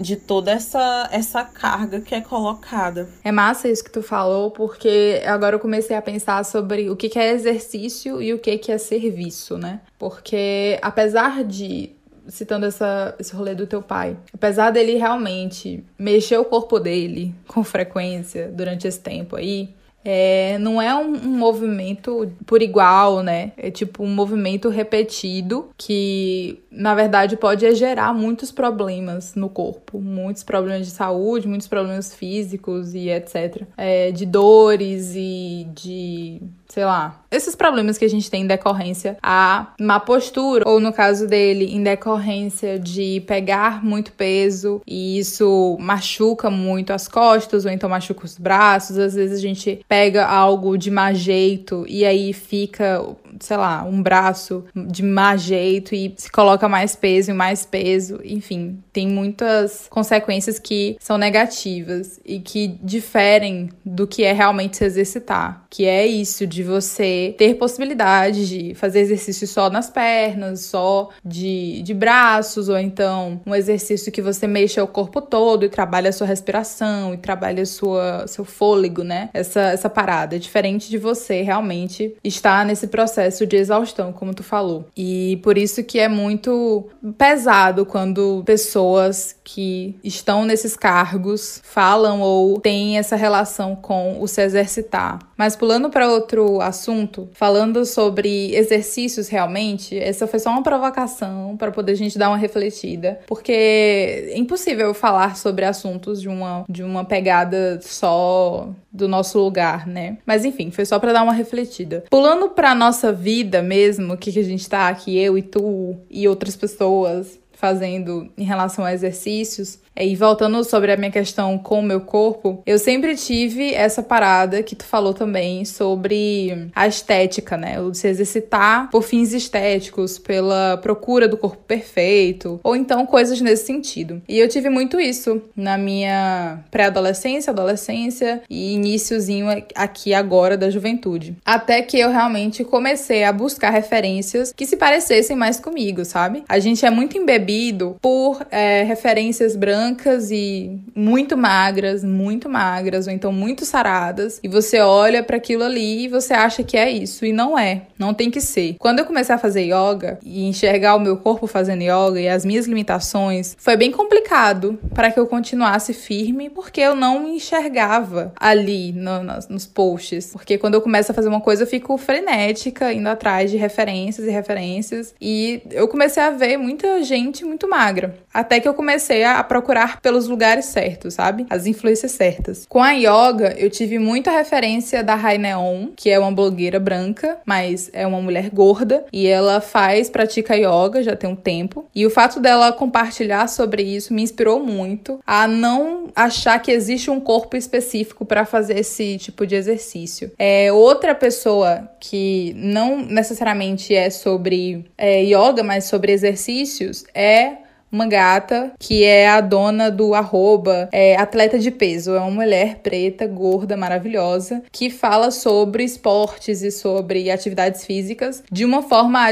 de toda essa, essa carga que é colocada. É massa isso que tu falou, porque agora eu comecei a pensar sobre o que é exercício e o que é serviço, né? Porque apesar de citando essa, esse rolê do teu pai. Apesar dele realmente mexer o corpo dele com frequência durante esse tempo aí, é, não é um, um, movimento por igual, né? É tipo um movimento repetido que, na verdade, pode gerar muitos problemas no corpo, muitos problemas de saúde, muitos problemas físicos e etc. É, de dores e de sei lá, esses problemas que a gente tem em decorrência a má postura, ou no caso dele, em decorrência de pegar muito peso e isso machuca muito as costas, ou então machuca os braços. Às vezes a gente pega algo de má jeito e aí fica sei lá, um braço de má jeito e se coloca mais peso e mais peso. Enfim, tem muitas consequências que são negativas e que diferem do que é realmente se exercitar. Que é isso, de você ter possibilidade de fazer exercício só nas pernas, só de, de braços, ou então um exercício que você mexa o corpo todo e trabalha a sua respiração e trabalha sua, seu fôlego, né? Essa, essa parada. É diferente de você realmente estar nesse processo processo de exaustão, como tu falou. E por isso que é muito pesado quando pessoas que estão nesses cargos falam ou têm essa relação com o se exercitar. Mas pulando para outro assunto, falando sobre exercícios realmente, essa foi só uma provocação para poder a gente dar uma refletida, porque é impossível falar sobre assuntos de uma de uma pegada só do nosso lugar, né? Mas enfim, foi só para dar uma refletida. Pulando para nossa vida mesmo, o que que a gente tá aqui, eu e tu e outras pessoas fazendo em relação a exercícios, e voltando sobre a minha questão com o meu corpo, eu sempre tive essa parada que tu falou também sobre a estética, né? O se exercitar por fins estéticos, pela procura do corpo perfeito, ou então coisas nesse sentido. E eu tive muito isso na minha pré-adolescência, adolescência e iníciozinho aqui agora da juventude. Até que eu realmente comecei a buscar referências que se parecessem mais comigo, sabe? A gente é muito embebido por é, referências brancas brancas e muito magras, muito magras, ou então muito saradas, e você olha para aquilo ali e você acha que é isso, e não é, não tem que ser. Quando eu comecei a fazer yoga e enxergar o meu corpo fazendo yoga e as minhas limitações, foi bem complicado para que eu continuasse firme, porque eu não me enxergava ali no, nos, nos posts. Porque quando eu começo a fazer uma coisa, eu fico frenética, indo atrás de referências e referências, e eu comecei a ver muita gente muito magra. Até que eu comecei a procurar procurar pelos lugares certos, sabe? As influências certas. Com a yoga, eu tive muita referência da Rai Neon, que é uma blogueira branca, mas é uma mulher gorda e ela faz, pratica yoga já tem um tempo. E o fato dela compartilhar sobre isso me inspirou muito a não achar que existe um corpo específico para fazer esse tipo de exercício. É outra pessoa que não necessariamente é sobre é, yoga, mas sobre exercícios é uma gata que é a dona do arroba é, atleta de peso. É uma mulher preta, gorda, maravilhosa, que fala sobre esportes e sobre atividades físicas de uma forma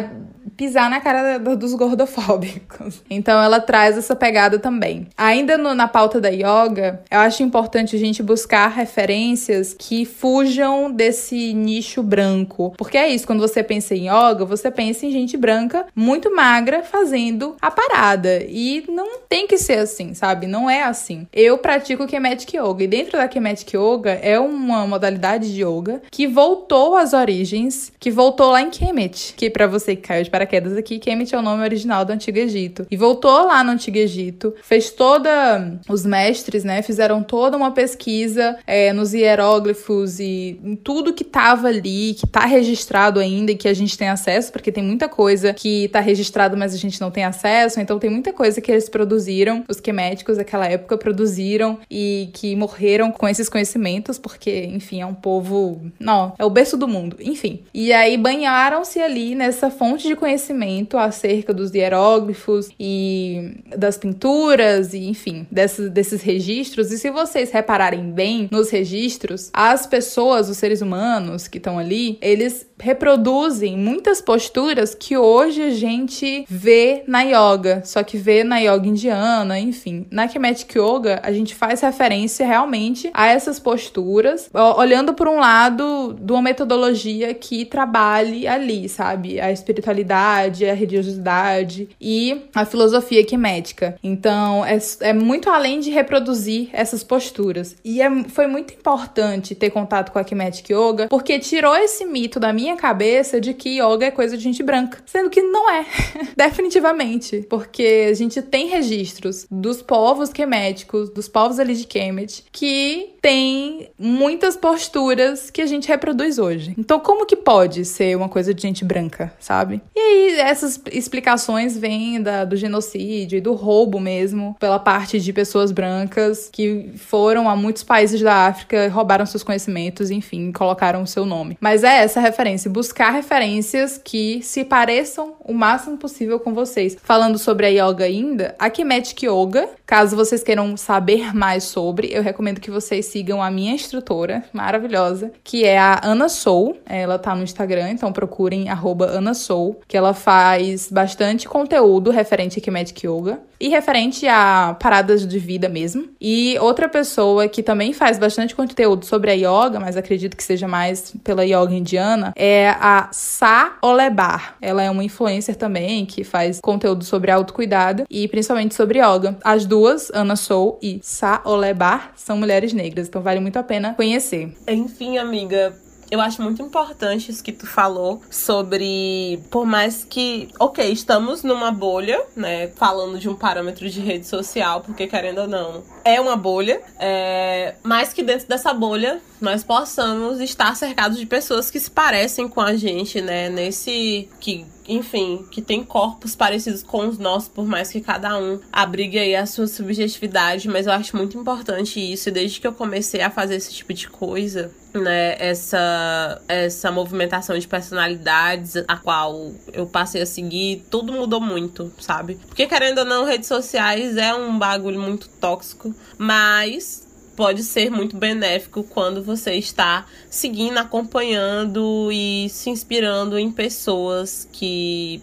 pisar na cara dos gordofóbicos. Então ela traz essa pegada também. Ainda no, na pauta da yoga, eu acho importante a gente buscar referências que fujam desse nicho branco. Porque é isso, quando você pensa em yoga, você pensa em gente branca muito magra fazendo a parada. E não tem que ser assim, sabe? Não é assim. Eu pratico Kemetic Yoga. E dentro da Kemetic Yoga é uma modalidade de yoga que voltou às origens, que voltou lá em Kemet. Que para você que caiu de paraquedas aqui, Kemet é o nome original do Antigo Egito. E voltou lá no Antigo Egito, fez toda. Os mestres, né, fizeram toda uma pesquisa é, nos hieróglifos e em tudo que tava ali, que tá registrado ainda e que a gente tem acesso, porque tem muita coisa que tá registrado, mas a gente não tem acesso, então tem muita coisa que eles produziram, os queméticos daquela época produziram e que morreram com esses conhecimentos, porque, enfim, é um povo. Não, é o berço do mundo, enfim. E aí banharam-se ali nessa fonte de conhecimento conhecimento acerca dos hieróglifos e das pinturas, e enfim, desses, desses registros. E se vocês repararem bem nos registros, as pessoas, os seres humanos que estão ali, eles reproduzem muitas posturas que hoje a gente vê na yoga, só que vê na yoga indiana, enfim. Na Kemetic Yoga, a gente faz referência realmente a essas posturas, olhando por um lado de uma metodologia que trabalhe ali, sabe? A espiritualidade, a religiosidade e a filosofia quemética. Então, é, é muito além de reproduzir essas posturas. E é, foi muito importante ter contato com a Kemetic Yoga, porque tirou esse mito da minha minha cabeça de que yoga é coisa de gente branca. Sendo que não é. Definitivamente. Porque a gente tem registros dos povos queméticos, dos povos ali de Kemet, que tem muitas posturas que a gente reproduz hoje. Então, como que pode ser uma coisa de gente branca, sabe? E aí, essas explicações vêm da, do genocídio e do roubo mesmo, pela parte de pessoas brancas que foram a muitos países da África, roubaram seus conhecimentos, enfim, colocaram o seu nome. Mas é essa referência, buscar referências que se pareçam o máximo possível com vocês. Falando sobre a yoga ainda, a Kemetic Yoga Caso vocês queiram saber mais sobre, eu recomendo que vocês sigam a minha instrutora maravilhosa, que é a Ana Sou. Ela tá no Instagram, então procurem arroba Ana Sou, que ela faz bastante conteúdo referente a Kinetic Yoga e referente a paradas de vida mesmo. E outra pessoa que também faz bastante conteúdo sobre a yoga, mas acredito que seja mais pela yoga indiana, é a Sa Olebar. Ela é uma influencer também que faz conteúdo sobre autocuidado e principalmente sobre yoga. As duas, Ana Sou e Sa Olebar, são mulheres negras, então vale muito a pena conhecer. Enfim, amiga, eu acho muito importante isso que tu falou sobre, por mais que, ok, estamos numa bolha, né, falando de um parâmetro de rede social, porque querendo ou não, é uma bolha, é, mas que dentro dessa bolha nós possamos estar cercados de pessoas que se parecem com a gente, né, nesse que enfim, que tem corpos parecidos com os nossos, por mais que cada um abrigue aí a sua subjetividade, mas eu acho muito importante isso, e desde que eu comecei a fazer esse tipo de coisa, né, essa, essa movimentação de personalidades a qual eu passei a seguir, tudo mudou muito, sabe? Porque querendo ou não, redes sociais é um bagulho muito tóxico, mas pode ser muito benéfico quando você está seguindo, acompanhando e se inspirando em pessoas que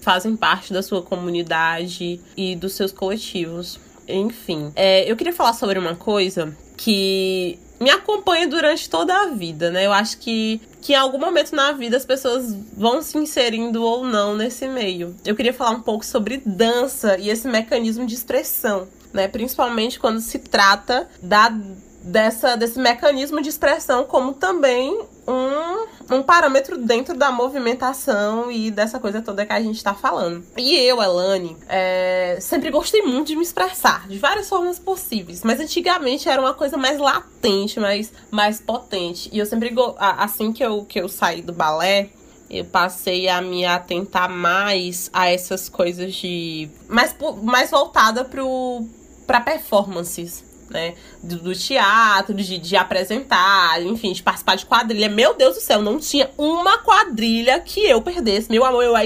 fazem parte da sua comunidade e dos seus coletivos. Enfim, é, eu queria falar sobre uma coisa que me acompanha durante toda a vida, né? Eu acho que, que em algum momento na vida as pessoas vão se inserindo ou não nesse meio. Eu queria falar um pouco sobre dança e esse mecanismo de expressão né? Principalmente quando se trata da, dessa, desse mecanismo de expressão, como também um, um parâmetro dentro da movimentação e dessa coisa toda que a gente está falando. E eu, Elane, é, sempre gostei muito de me expressar, de várias formas possíveis, mas antigamente era uma coisa mais latente, mais, mais potente. E eu sempre, assim que eu, que eu saí do balé, eu passei a me atentar mais a essas coisas de. mais, mais voltada pro, para performances, né? Do, do teatro, de, de, apresentar, enfim, de participar de quadrilha. Meu Deus do céu, não tinha uma quadrilha que eu perdesse. Meu amor, eu a,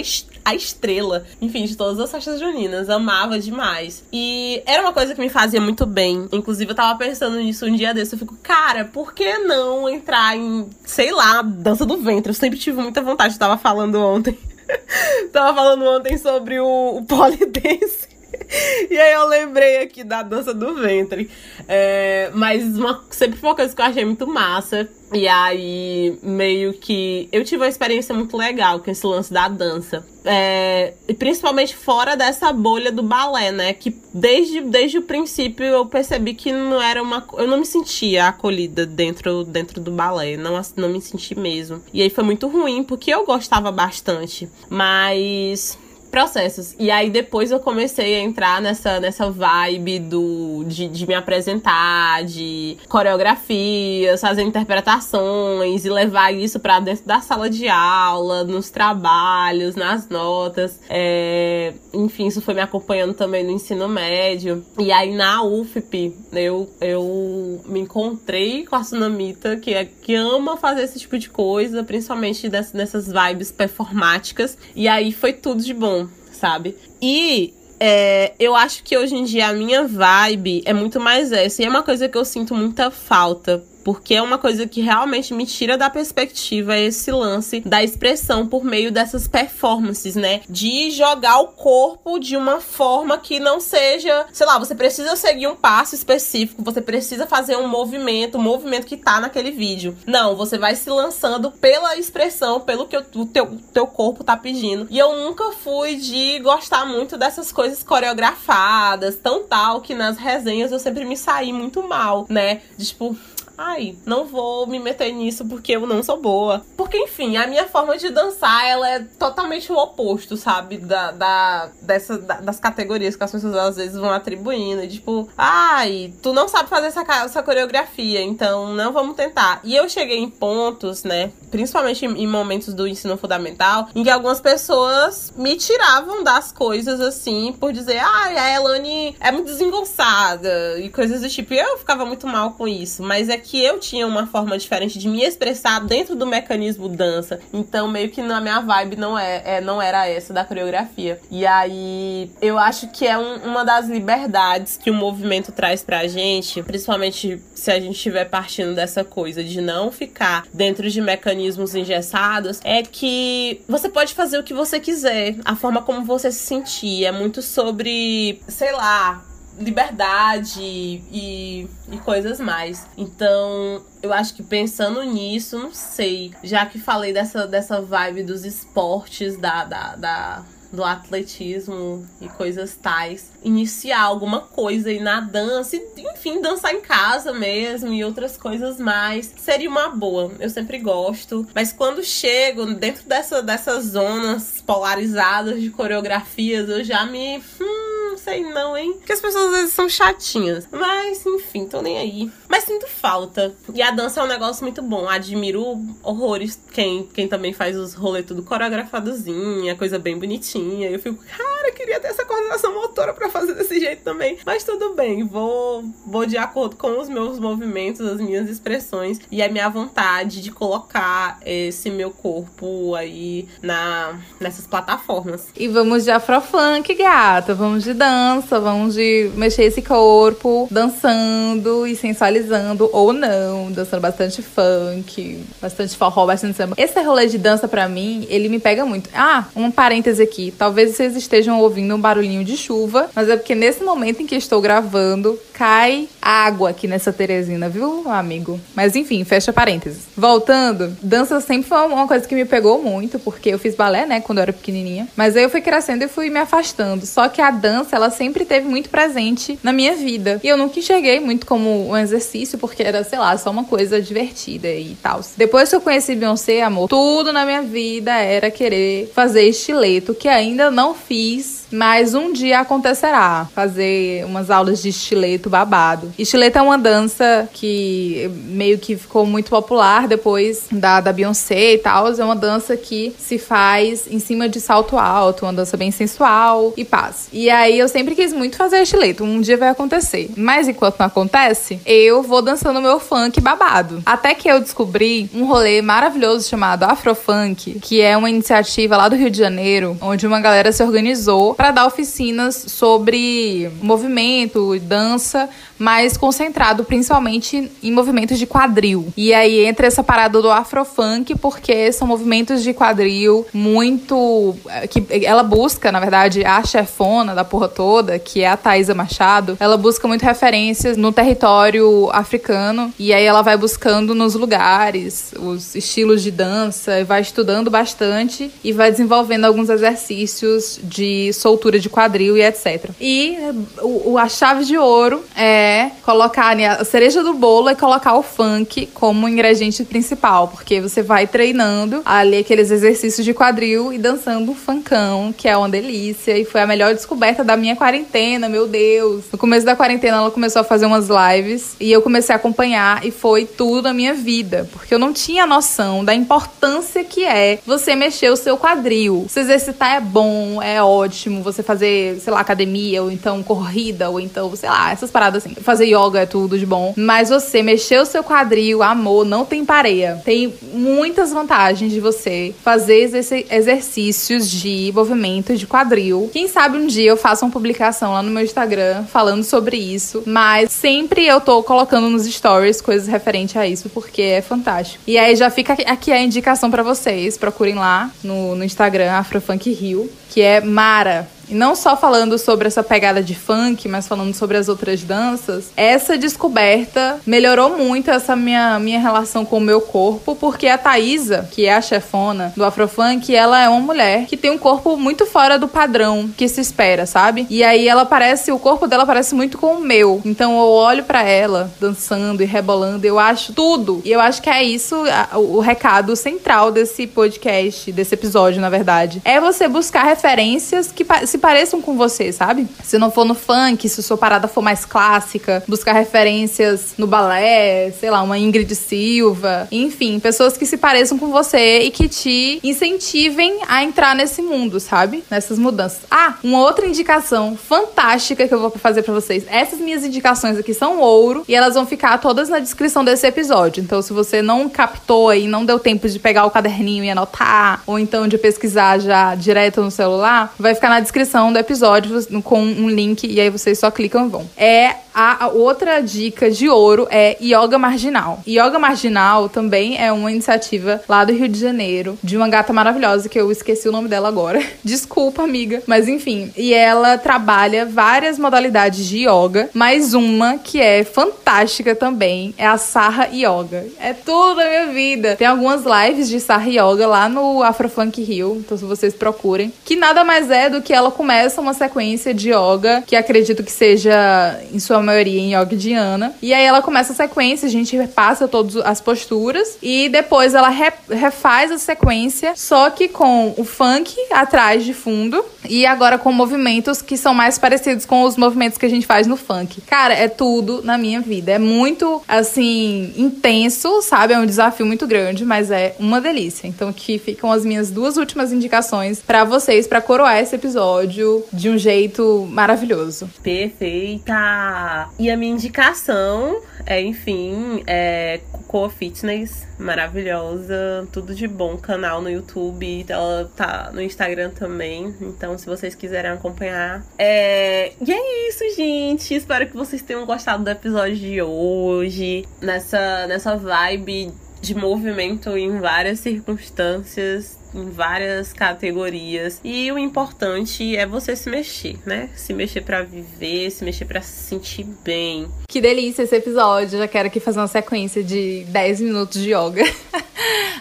a estrela, enfim, de todas as festas juninas. Amava demais. E era uma coisa que me fazia muito bem. Inclusive, eu tava pensando nisso um dia desse. Eu fico, cara, por que não entrar em, sei lá, dança do ventre? Eu sempre tive muita vontade. Eu tava falando ontem. tava falando ontem sobre o, o polidense. E aí eu lembrei aqui da dança do ventre. É, mas uma, sempre foi uma coisa que eu achei muito massa. E aí, meio que. Eu tive uma experiência muito legal com esse lance da dança. É, e principalmente fora dessa bolha do balé, né? Que desde, desde o princípio eu percebi que não era uma. Eu não me sentia acolhida dentro, dentro do balé. Não, não me senti mesmo. E aí foi muito ruim, porque eu gostava bastante. Mas processos. E aí depois eu comecei a entrar nessa, nessa vibe do, de, de me apresentar, de coreografias, fazer interpretações e levar isso para dentro da sala de aula, nos trabalhos, nas notas. É, enfim, isso foi me acompanhando também no ensino médio. E aí na UFP, eu, eu me encontrei com a Sunamita, que, é, que ama fazer esse tipo de coisa, principalmente dessas, nessas vibes performáticas. E aí foi tudo de bom sabe? E é, eu acho que hoje em dia a minha vibe é muito mais essa. E é uma coisa que eu sinto muita falta porque é uma coisa que realmente me tira da perspectiva esse lance da expressão por meio dessas performances, né? De jogar o corpo de uma forma que não seja, sei lá, você precisa seguir um passo específico, você precisa fazer um movimento, um movimento que tá naquele vídeo. Não, você vai se lançando pela expressão, pelo que o teu, teu corpo tá pedindo. E eu nunca fui de gostar muito dessas coisas coreografadas, tão tal que nas resenhas eu sempre me saí muito mal, né? De, tipo, ai, não vou me meter nisso porque eu não sou boa. Porque, enfim, a minha forma de dançar, ela é totalmente o oposto, sabe? Da, da, dessa, da, das categorias que as pessoas às vezes vão atribuindo. Tipo, ai, tu não sabe fazer essa, essa coreografia, então não vamos tentar. E eu cheguei em pontos, né? Principalmente em, momentos do ensino fundamental, em que algumas pessoas me tiravam das coisas assim, por dizer, ai, a Elane é muito desengonçada e coisas do tipo. E eu ficava muito mal com isso. Mas é que que eu tinha uma forma diferente de me expressar dentro do mecanismo dança. Então, meio que na minha vibe não, é, é não era essa da coreografia. E aí, eu acho que é um, uma das liberdades que o movimento traz pra gente, principalmente se a gente estiver partindo dessa coisa de não ficar dentro de mecanismos engessados, é que você pode fazer o que você quiser, a forma como você se sentir. É muito sobre, sei lá, liberdade e, e coisas mais. Então, eu acho que pensando nisso, não sei. Já que falei dessa, dessa vibe dos esportes, da, da, da do atletismo e coisas tais, iniciar alguma coisa aí na dança, e, enfim, dançar em casa mesmo e outras coisas mais, seria uma boa. Eu sempre gosto, mas quando chego dentro dessa, dessas zonas polarizadas de coreografias, eu já me. Hum, não sei não, hein? Porque as pessoas às vezes são chatinhas. Mas, enfim, tô nem aí. Mas sinto falta. E a dança é um negócio muito bom. Admiro horrores quem, quem também faz os rolês tudo coreografadozinha, coisa bem bonitinha. Eu fico, cara, queria ter essa coordenação motora para fazer desse jeito também. Mas tudo bem, vou, vou de acordo com os meus movimentos, as minhas expressões e a minha vontade de colocar esse meu corpo aí na, nessas plataformas. E vamos de afrofunk, gata. Vamos de dança, vamos de mexer esse corpo, dançando e sensualizando ou não, dançando bastante funk, bastante forró, bastante samba. Esse rolê de dança para mim, ele me pega muito. Ah, um parêntese aqui, talvez vocês estejam ouvindo um barulhinho de chuva, mas é porque nesse momento em que estou gravando, cai água aqui nessa Teresina, viu, amigo? Mas enfim, fecha parênteses. Voltando, dança sempre foi uma coisa que me pegou muito, porque eu fiz balé, né, quando eu era pequenininha, mas aí eu fui crescendo e fui me afastando. Só que a dança ela sempre teve muito presente na minha vida. E eu nunca enxerguei muito como um exercício, porque era, sei lá, só uma coisa divertida e tal. Depois que eu conheci Beyoncé, amor, tudo na minha vida era querer fazer estileto, que ainda não fiz mas um dia acontecerá fazer umas aulas de estileto babado. Estileto é uma dança que meio que ficou muito popular depois da, da Beyoncé e tal. É uma dança que se faz em cima de salto alto, uma dança bem sensual e paz. E aí eu sempre quis muito fazer estileto. Um dia vai acontecer. Mas enquanto não acontece, eu vou dançando meu funk babado. Até que eu descobri um rolê maravilhoso chamado Afrofunk, que é uma iniciativa lá do Rio de Janeiro, onde uma galera se organizou para dar oficinas sobre movimento, dança, mas concentrado principalmente em movimentos de quadril. E aí entra essa parada do afrofunk, porque são movimentos de quadril muito. Eh, que ela busca, na verdade, a chefona da porra toda, que é a Thaisa Machado, ela busca muito referências no território africano. E aí ela vai buscando nos lugares os estilos de dança, e vai estudando bastante e vai desenvolvendo alguns exercícios de soltura de quadril e etc. E o, a chave de ouro é colocar a cereja do bolo e colocar o funk como ingrediente principal, porque você vai treinando ali aqueles exercícios de quadril e dançando um funkão, que é uma delícia. E foi a melhor descoberta da minha quarentena, meu Deus. No começo da quarentena ela começou a fazer umas lives e eu comecei a acompanhar e foi tudo a minha vida, porque eu não tinha noção da importância que é você mexer o seu quadril. Se exercitar é bom, é ótimo, você fazer, sei lá, academia, ou então corrida, ou então, sei lá, essas paradas assim. Fazer yoga é tudo de bom. Mas você mexer o seu quadril, amor, não tem pareia. Tem muitas vantagens de você fazer exercícios de movimento de quadril. Quem sabe um dia eu faço uma publicação lá no meu Instagram falando sobre isso. Mas sempre eu tô colocando nos stories coisas referentes a isso, porque é fantástico. E aí já fica aqui a indicação para vocês. Procurem lá no, no Instagram, Afrofunk Rio, que é Mara. E não só falando sobre essa pegada de funk, mas falando sobre as outras danças, essa descoberta melhorou muito essa minha, minha relação com o meu corpo, porque a Thaisa, que é a chefona do Afrofunk, ela é uma mulher que tem um corpo muito fora do padrão que se espera, sabe? E aí ela parece, o corpo dela parece muito com o meu. Então eu olho para ela dançando e rebolando, eu acho tudo. E eu acho que é isso o recado central desse podcast, desse episódio, na verdade. É você buscar referências que se pareçam com você, sabe? Se não for no funk, se sua parada for mais clássica, buscar referências no balé, sei lá, uma Ingrid Silva, enfim, pessoas que se pareçam com você e que te incentivem a entrar nesse mundo, sabe? Nessas mudanças. Ah, uma outra indicação fantástica que eu vou fazer para vocês. Essas minhas indicações aqui são ouro e elas vão ficar todas na descrição desse episódio. Então, se você não captou e não deu tempo de pegar o caderninho e anotar, ou então de pesquisar já direto no celular, vai ficar na descrição do episódio com um link e aí vocês só clicam e vão. É a, outra dica de ouro é Yoga Marginal. Yoga Marginal também é uma iniciativa lá do Rio de Janeiro, de uma gata maravilhosa que eu esqueci o nome dela agora. Desculpa, amiga. Mas enfim, e ela trabalha várias modalidades de yoga, mais uma que é fantástica também, é a Sarra Yoga. É tudo a minha vida. Tem algumas lives de Sarra Yoga lá no Afrofunk Rio, então se vocês procurem, que nada mais é do que ela começa uma sequência de yoga que acredito que seja em sua maioria em yoga indiana. E aí ela começa a sequência, a gente repassa todas as posturas e depois ela re refaz a sequência, só que com o funk atrás de fundo e agora com movimentos que são mais parecidos com os movimentos que a gente faz no funk. Cara, é tudo na minha vida. É muito, assim, intenso, sabe? É um desafio muito grande, mas é uma delícia. Então aqui ficam as minhas duas últimas indicações para vocês para coroar esse episódio de um jeito maravilhoso. Perfeita! E a minha indicação é, enfim, é Coco Fitness, maravilhosa, tudo de bom, canal no YouTube, ela tá no Instagram também, então se vocês quiserem acompanhar. É... E é isso, gente, espero que vocês tenham gostado do episódio de hoje, nessa, nessa vibe de movimento em várias circunstâncias, em várias categorias. E o importante é você se mexer, né? Se mexer para viver, se mexer para se sentir bem. Que delícia esse episódio. Já quero aqui fazer uma sequência de 10 minutos de yoga.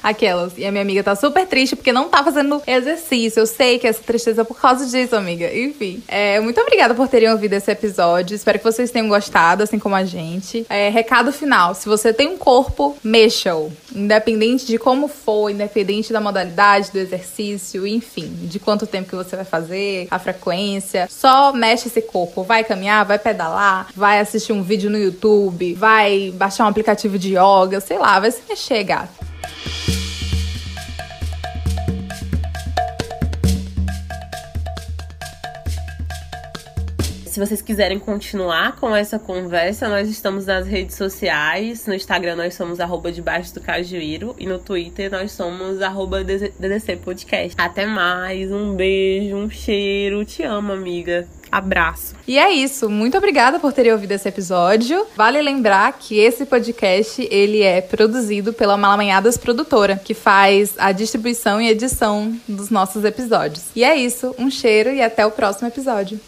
Aquelas. E a minha amiga tá super triste porque não tá fazendo exercício. Eu sei que essa tristeza é por causa disso, amiga. Enfim. É, muito obrigada por terem ouvido esse episódio. Espero que vocês tenham gostado, assim como a gente. É, recado final: se você tem um corpo, mexa-o. Independente de como for, independente da modalidade, do exercício, enfim, de quanto tempo que você vai fazer, a frequência. Só mexe esse corpo. Vai caminhar, vai pedalar, vai assistir um vídeo no YouTube, vai baixar um aplicativo de yoga, sei lá, vai se mexer, gato. Se vocês quiserem continuar com essa conversa, nós estamos nas redes sociais. No Instagram nós somos arroba debaixo do cajuíro e no Twitter nós somos arroba DDC Podcast. Até mais, um beijo, um cheiro. Te amo, amiga. Abraço. E é isso. Muito obrigada por terem ouvido esse episódio. Vale lembrar que esse podcast ele é produzido pela Malamanhadas Produtora, que faz a distribuição e edição dos nossos episódios. E é isso. Um cheiro e até o próximo episódio.